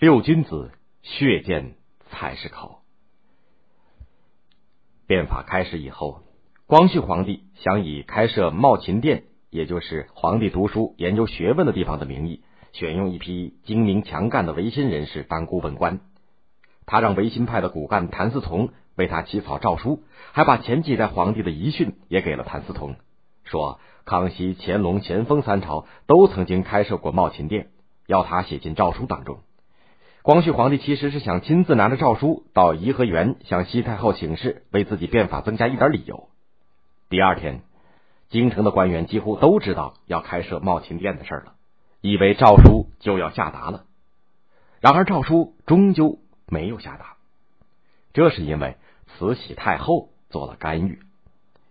六君子，血溅才是口。变法开始以后，光绪皇帝想以开设茂勤殿，也就是皇帝读书研究学问的地方的名义，选用一批精明强干的维新人士当顾问官。他让维新派的骨干谭嗣同为他起草诏书，还把前几代皇帝的遗训也给了谭嗣同，说康熙、乾隆、咸丰三朝都曾经开设过茂勤殿，要他写进诏书当中。光绪皇帝其实是想亲自拿着诏书到颐和园向西太后请示，为自己变法增加一点理由。第二天，京城的官员几乎都知道要开设茂勤殿的事了，以为诏书就要下达了。然而诏书终究没有下达，这是因为慈禧太后做了干预。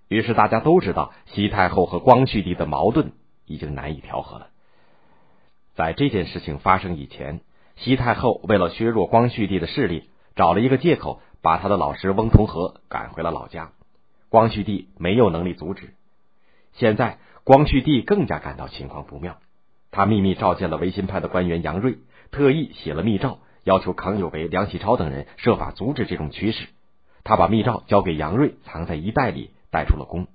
于是大家都知道，西太后和光绪帝的矛盾已经难以调和了。在这件事情发生以前。西太后为了削弱光绪帝的势力，找了一个借口，把他的老师翁同龢赶回了老家。光绪帝没有能力阻止。现在光绪帝更加感到情况不妙，他秘密召见了维新派的官员杨锐，特意写了密诏，要求康有为、梁启超等人设法阻止这种趋势。他把密诏交给杨锐，藏在衣袋里，带出了宫。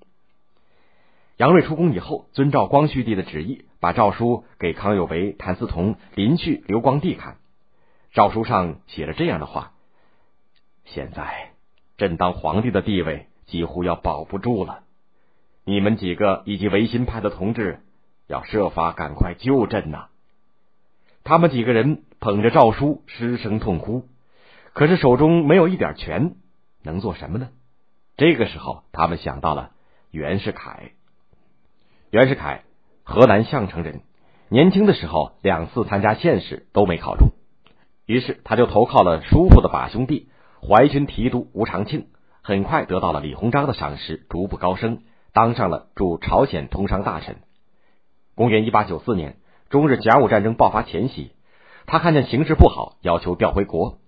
杨锐出宫以后，遵照光绪帝的旨意，把诏书给康有为、谭嗣同、林旭、刘光第看。诏书上写着这样的话：“现在朕当皇帝的地位几乎要保不住了，你们几个以及维新派的同志要设法赶快救朕呐！”他们几个人捧着诏书失声痛哭，可是手中没有一点权，能做什么呢？这个时候，他们想到了袁世凯。袁世凯，河南项城人，年轻的时候两次参加县试都没考中。于是他就投靠了叔父的把兄弟淮军提督吴长庆，很快得到了李鸿章的赏识，逐步高升，当上了驻朝鲜通商大臣。公元一八九四年，中日甲午战争爆发前夕，他看见形势不好，要求调回国。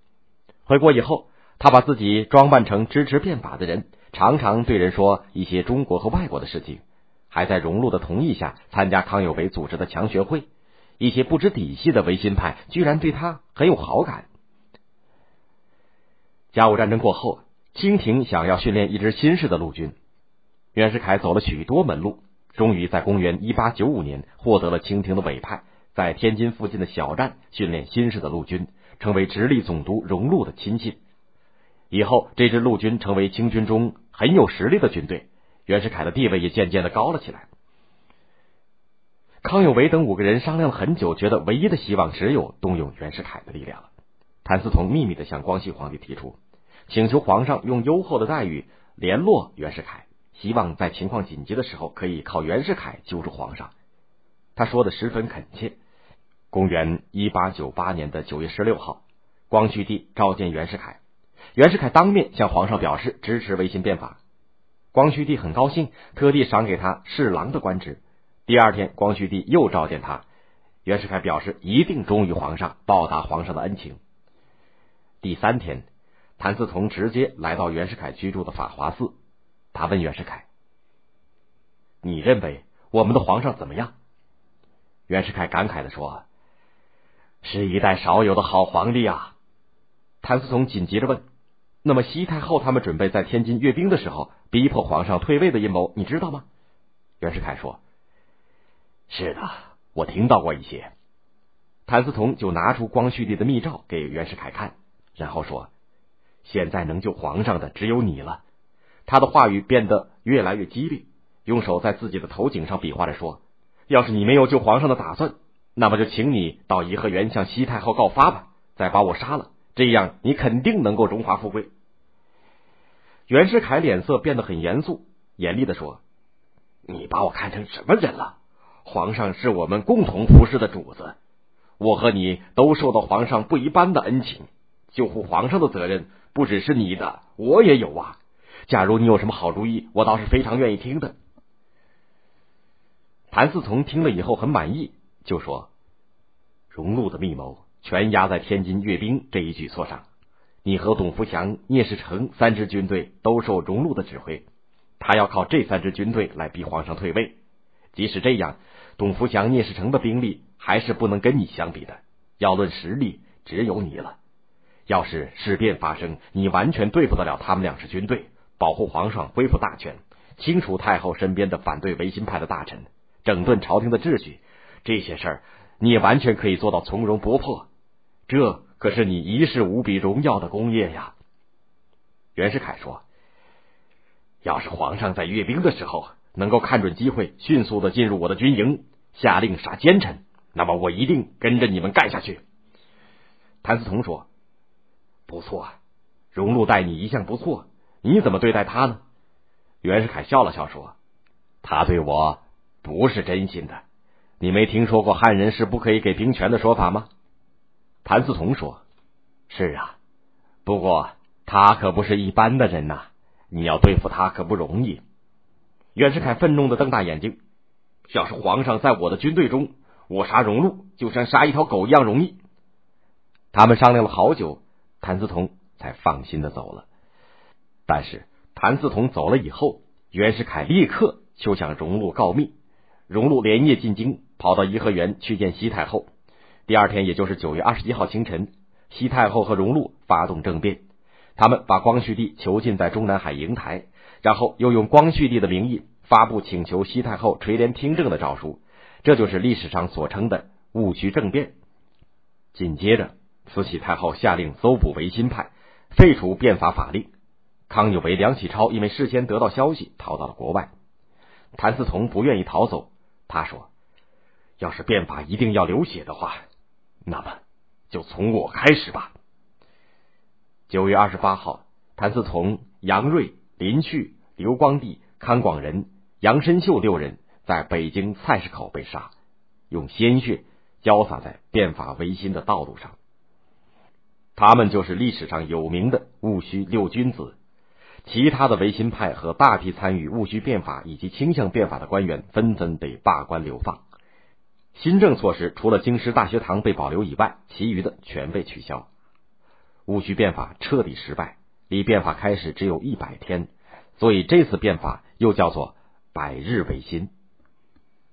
回国以后，他把自己装扮成支持变法的人，常常对人说一些中国和外国的事情，还在荣禄的同意下参加康有为组织的强学会。一些不知底细的维新派居然对他很有好感。甲午战争过后，清廷想要训练一支新式的陆军，袁世凯走了许多门路，终于在公元一八九五年获得了清廷的委派，在天津附近的小站训练新式的陆军，成为直隶总督荣禄的亲信。以后，这支陆军成为清军中很有实力的军队，袁世凯的地位也渐渐的高了起来。康有为等五个人商量了很久，觉得唯一的希望只有动用袁世凯的力量了。谭嗣同秘密的向光绪皇帝提出，请求皇上用优厚的待遇联络袁世凯，希望在情况紧急的时候可以靠袁世凯救助皇上。他说的十分恳切。公元一八九八年的九月十六号，光绪帝召见袁世凯，袁世凯当面向皇上表示支持维新变法。光绪帝很高兴，特地赏给他侍郎的官职。第二天，光绪帝又召见他，袁世凯表示一定忠于皇上，报答皇上的恩情。第三天，谭嗣同直接来到袁世凯居住的法华寺，他问袁世凯：“你认为我们的皇上怎么样？”袁世凯感慨的说：“是一代少有的好皇帝啊！”谭嗣同紧急着问：“那么西太后他们准备在天津阅兵的时候，逼迫皇上退位的阴谋，你知道吗？”袁世凯说。是的，我听到过一些。谭嗣同就拿出光绪帝的密诏给袁世凯看，然后说：“现在能救皇上的只有你了。”他的话语变得越来越激烈，用手在自己的头颈上比划着说：“要是你没有救皇上的打算，那么就请你到颐和园向西太后告发吧，再把我杀了，这样你肯定能够荣华富贵。”袁世凯脸色变得很严肃，严厉的说：“你把我看成什么人了？”皇上是我们共同服侍的主子，我和你都受到皇上不一般的恩情，救护皇上的责任不只是你的，我也有啊。假如你有什么好主意，我倒是非常愿意听的。谭嗣同听了以后很满意，就说：“荣禄的密谋全压在天津阅兵这一举措上，你和董福祥、聂士成三支军队都受荣禄的指挥，他要靠这三支军队来逼皇上退位。即使这样。”董福祥、聂士成的兵力还是不能跟你相比的。要论实力，只有你了。要是事变发生，你完全对付得了他们两支军队，保护皇上恢复大权，清除太后身边的反对维新派的大臣，整顿朝廷的秩序，这些事儿你也完全可以做到从容不迫。这可是你一世无比荣耀的功业呀！袁世凯说：“要是皇上在阅兵的时候能够看准机会，迅速的进入我的军营，下令杀奸臣，那么我一定跟着你们干下去。”谭嗣同说。不错，荣禄待你一向不错，你怎么对待他呢？袁世凯笑了笑说：“他对我不是真心的。你没听说过汉人是不可以给兵权的说法吗？”谭嗣同说：“是啊，不过他可不是一般的人呐，你要对付他可不容易。”袁世凯愤怒的瞪大眼睛：“要是皇上在我的军队中，我杀荣禄就像杀一条狗一样容易。”他们商量了好久。谭嗣同才放心的走了，但是谭嗣同走了以后，袁世凯立刻就向荣禄告密。荣禄连夜进京，跑到颐和园去见西太后。第二天，也就是九月二十一号清晨，西太后和荣禄发动政变，他们把光绪帝囚禁在中南海瀛台，然后又用光绪帝的名义发布请求西太后垂帘听政的诏书，这就是历史上所称的戊戌政变。紧接着。慈禧太后下令搜捕维新派，废除变法法令。康有为、梁启超因为事先得到消息，逃到了国外。谭嗣同不愿意逃走，他说：“要是变法一定要流血的话，那么就从我开始吧。”九月二十八号，谭嗣同、杨锐、林旭、刘光第、康广仁、杨申秀六人在北京菜市口被杀，用鲜血浇洒在变法维新的道路上。他们就是历史上有名的戊戌六君子，其他的维新派和大批参与戊戌变法以及倾向变法的官员纷纷被罢官流放。新政措施除了京师大学堂被保留以外，其余的全被取消。戊戌变法彻底失败，离变法开始只有一百天，所以这次变法又叫做百日维新。